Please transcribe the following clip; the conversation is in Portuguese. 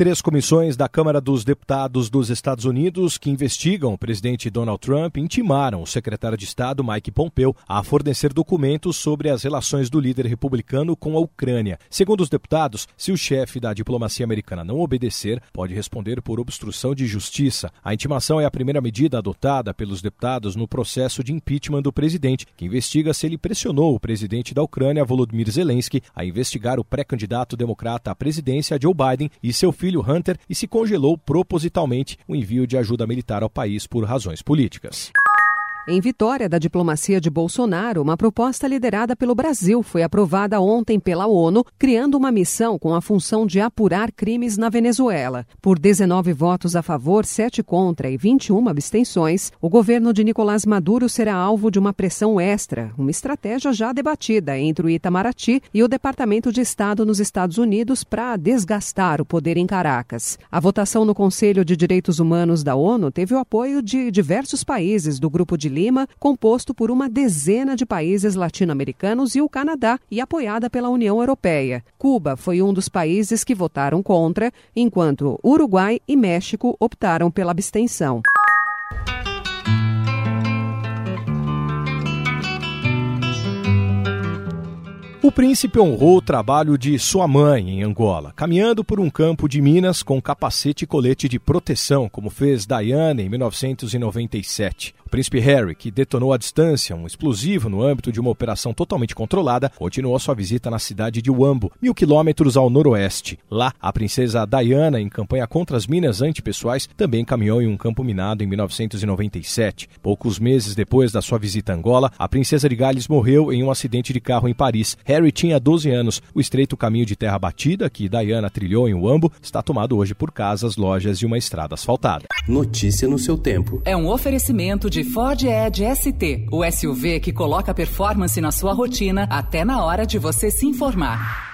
Três comissões da Câmara dos Deputados dos Estados Unidos que investigam o presidente Donald Trump intimaram o secretário de Estado Mike Pompeo a fornecer documentos sobre as relações do líder republicano com a Ucrânia. Segundo os deputados, se o chefe da diplomacia americana não obedecer, pode responder por obstrução de justiça. A intimação é a primeira medida adotada pelos deputados no processo de impeachment do presidente, que investiga se ele pressionou o presidente da Ucrânia, Volodymyr Zelensky, a investigar o pré-candidato democrata à presidência, Joe Biden, e seu filho filho Hunter e se congelou propositalmente o envio de ajuda militar ao país por razões políticas. Em vitória da diplomacia de Bolsonaro, uma proposta liderada pelo Brasil foi aprovada ontem pela ONU, criando uma missão com a função de apurar crimes na Venezuela. Por 19 votos a favor, 7 contra e 21 abstenções, o governo de Nicolás Maduro será alvo de uma pressão extra, uma estratégia já debatida entre o Itamaraty e o Departamento de Estado nos Estados Unidos para desgastar o poder em Caracas. A votação no Conselho de Direitos Humanos da ONU teve o apoio de diversos países do grupo de Lima, composto por uma dezena de países latino-americanos e o Canadá, e apoiada pela União Europeia. Cuba foi um dos países que votaram contra, enquanto Uruguai e México optaram pela abstenção. O príncipe honrou o trabalho de sua mãe em Angola, caminhando por um campo de minas com capacete e colete de proteção, como fez Diana em 1997. O príncipe Harry, que detonou à distância um explosivo no âmbito de uma operação totalmente controlada, continuou sua visita na cidade de Wambo, mil quilômetros ao noroeste. Lá, a princesa Diana, em campanha contra as minas antipessoais, também caminhou em um campo minado em 1997. Poucos meses depois da sua visita a Angola, a princesa de Gales morreu em um acidente de carro em Paris. Harry tinha 12 anos. O estreito caminho de terra batida que Diana trilhou em Wambo está tomado hoje por casas, lojas e uma estrada asfaltada. Notícia no seu tempo. É um oferecimento de Ford Edge ST, o SUV que coloca performance na sua rotina até na hora de você se informar.